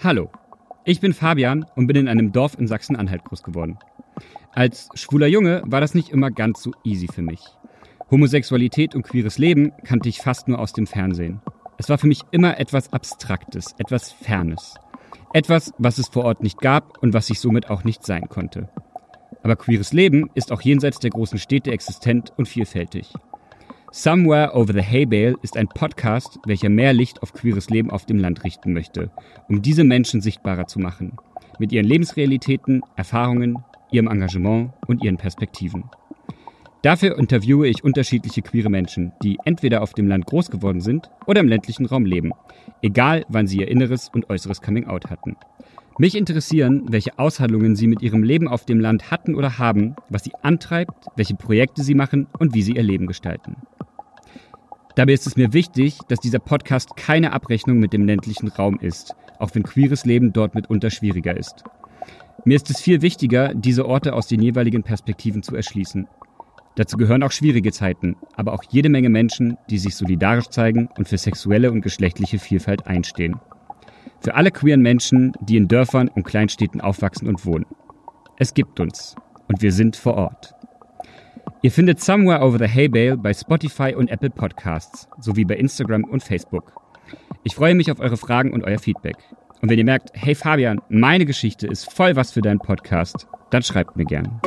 Hallo, ich bin Fabian und bin in einem Dorf in Sachsen-Anhalt groß geworden. Als schwuler Junge war das nicht immer ganz so easy für mich. Homosexualität und queeres Leben kannte ich fast nur aus dem Fernsehen. Es war für mich immer etwas Abstraktes, etwas Fernes. Etwas, was es vor Ort nicht gab und was ich somit auch nicht sein konnte. Aber queeres Leben ist auch jenseits der großen Städte existent und vielfältig. Somewhere Over the Hay Bale ist ein Podcast, welcher mehr Licht auf queeres Leben auf dem Land richten möchte, um diese Menschen sichtbarer zu machen. Mit ihren Lebensrealitäten, Erfahrungen, ihrem Engagement und ihren Perspektiven. Dafür interviewe ich unterschiedliche queere Menschen, die entweder auf dem Land groß geworden sind oder im ländlichen Raum leben, egal wann sie ihr inneres und äußeres Coming-out hatten. Mich interessieren, welche Aushandlungen sie mit ihrem Leben auf dem Land hatten oder haben, was sie antreibt, welche Projekte sie machen und wie sie ihr Leben gestalten. Dabei ist es mir wichtig, dass dieser Podcast keine Abrechnung mit dem ländlichen Raum ist, auch wenn queeres Leben dort mitunter schwieriger ist. Mir ist es viel wichtiger, diese Orte aus den jeweiligen Perspektiven zu erschließen. Dazu gehören auch schwierige Zeiten, aber auch jede Menge Menschen, die sich solidarisch zeigen und für sexuelle und geschlechtliche Vielfalt einstehen. Für alle queeren Menschen, die in Dörfern und Kleinstädten aufwachsen und wohnen. Es gibt uns und wir sind vor Ort. Ihr findet Somewhere Over the Hay Bale bei Spotify und Apple Podcasts sowie bei Instagram und Facebook. Ich freue mich auf eure Fragen und euer Feedback. Und wenn ihr merkt, hey Fabian, meine Geschichte ist voll was für deinen Podcast, dann schreibt mir gern.